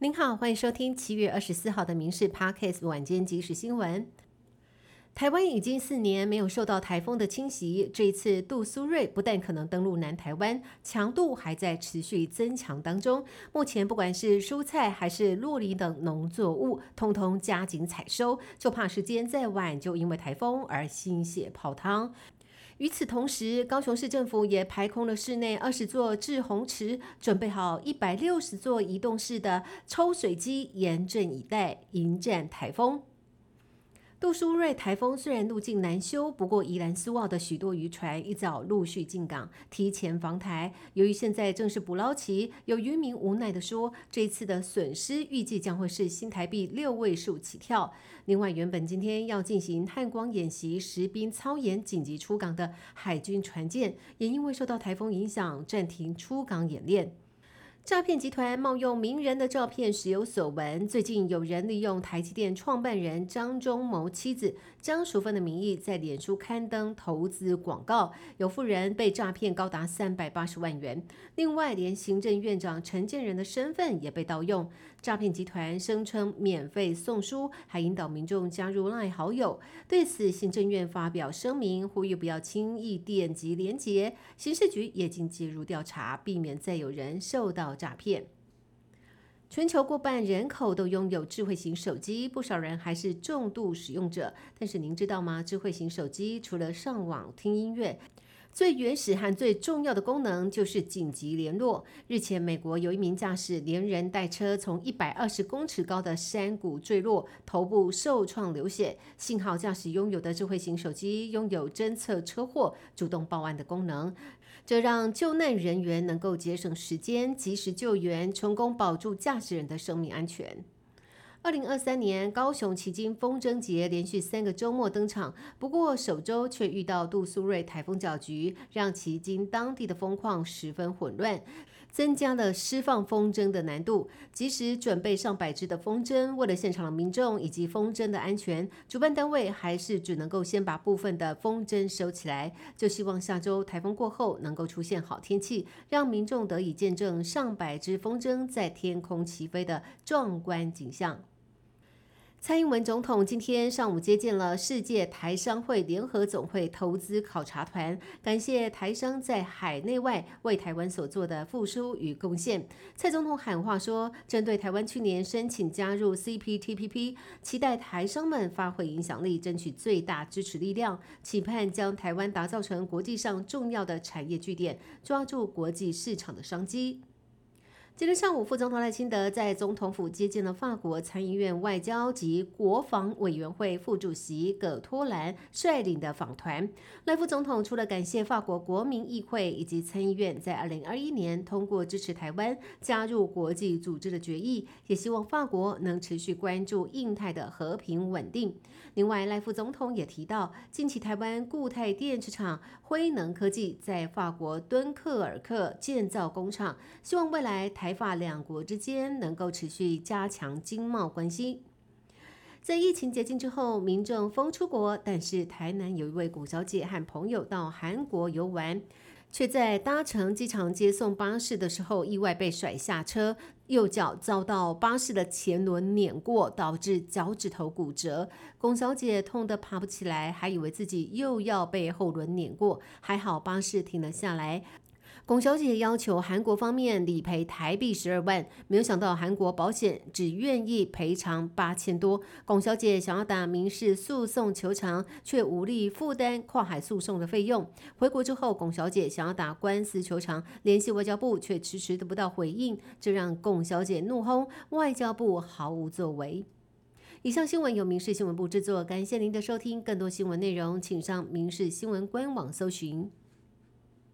您好，欢迎收听七月二十四号的《民事 Parkes》晚间即时新闻。台湾已经四年没有受到台风的侵袭，这一次杜苏芮不但可能登陆南台湾，强度还在持续增强当中。目前不管是蔬菜还是洛梨等农作物，通通加紧采收，就怕时间再晚，就因为台风而心血泡汤。与此同时，高雄市政府也排空了室内二十座滞洪池，准备好一百六十座移动式的抽水机，严阵以待，迎战台风。杜苏芮台风虽然路径难修，不过宜兰苏澳的许多渔船一早陆续进港，提前防台。由于现在正是捕捞期，有渔民无奈地说，这次的损失预计将会是新台币六位数起跳。另外，原本今天要进行汉光演习、实兵操演紧急出港的海军船舰，也因为受到台风影响，暂停出港演练。诈骗集团冒用名人的照片，时有所闻。最近有人利用台积电创办人张忠谋妻子张淑芬的名义，在脸书刊登投资广告，有富人被诈骗高达三百八十万元。另外，连行政院长陈建仁的身份也被盗用。诈骗集团声称免费送书，还引导民众加入赖好友。对此，行政院发表声明，呼吁不要轻易点击连结。刑事局也经介入调查，避免再有人受到诈骗。全球过半人口都拥有智慧型手机，不少人还是重度使用者。但是您知道吗？智慧型手机除了上网听音乐，最原始和最重要的功能就是紧急联络。日前，美国有一名驾驶连人带车从一百二十公尺高的山谷坠落，头部受创流血。幸好驾驶拥有的智慧型手机拥有侦测车祸、主动报案的功能，这让救难人员能够节省时间，及时救援，成功保住驾驶人的生命安全。二零二三年高雄旗津风筝节连续三个周末登场，不过首周却遇到杜苏芮台风搅局，让旗津当地的风况十分混乱，增加了释放风筝的难度。即使准备上百只的风筝，为了现场的民众以及风筝的安全，主办单位还是只能够先把部分的风筝收起来，就希望下周台风过后能够出现好天气，让民众得以见证上百只风筝在天空起飞的壮观景象。蔡英文总统今天上午接见了世界台商会联合总会投资考察团，感谢台商在海内外为台湾所做的付出与贡献。蔡总统喊话说，针对台湾去年申请加入 CPTPP，期待台商们发挥影响力，争取最大支持力量，期盼将台湾打造成国际上重要的产业据点，抓住国际市场的商机。今天上午，副总统赖清德在总统府接见了法国参议院外交及国防委员会副主席葛托兰率领的访团。赖副总统除了感谢法国国民议会以及参议院在二零二一年通过支持台湾加入国际组织的决议，也希望法国能持续关注印太的和平稳定。另外，赖副总统也提到，近期台湾固态电池厂辉能科技在法国敦刻尔克建造工厂，希望未来台。台法两国之间能够持续加强经贸关系。在疫情解禁之后，民众疯出国，但是台南有一位古小姐和朋友到韩国游玩，却在搭乘机场接送巴士的时候意外被甩下车，右脚遭到巴士的前轮碾过，导致脚趾头骨折。龚小姐痛得爬不起来，还以为自己又要被后轮碾过，还好巴士停了下来。龚小姐要求韩国方面理赔台币十二万，没有想到韩国保险只愿意赔偿八千多。龚小姐想要打民事诉讼求偿，却无力负担跨海诉讼的费用。回国之后，龚小姐想要打官司求偿，联系外交部却迟迟得不到回应，这让龚小姐怒轰外交部毫无作为。以上新闻由民事新闻部制作，感谢您的收听。更多新闻内容，请上民事新闻官网搜寻。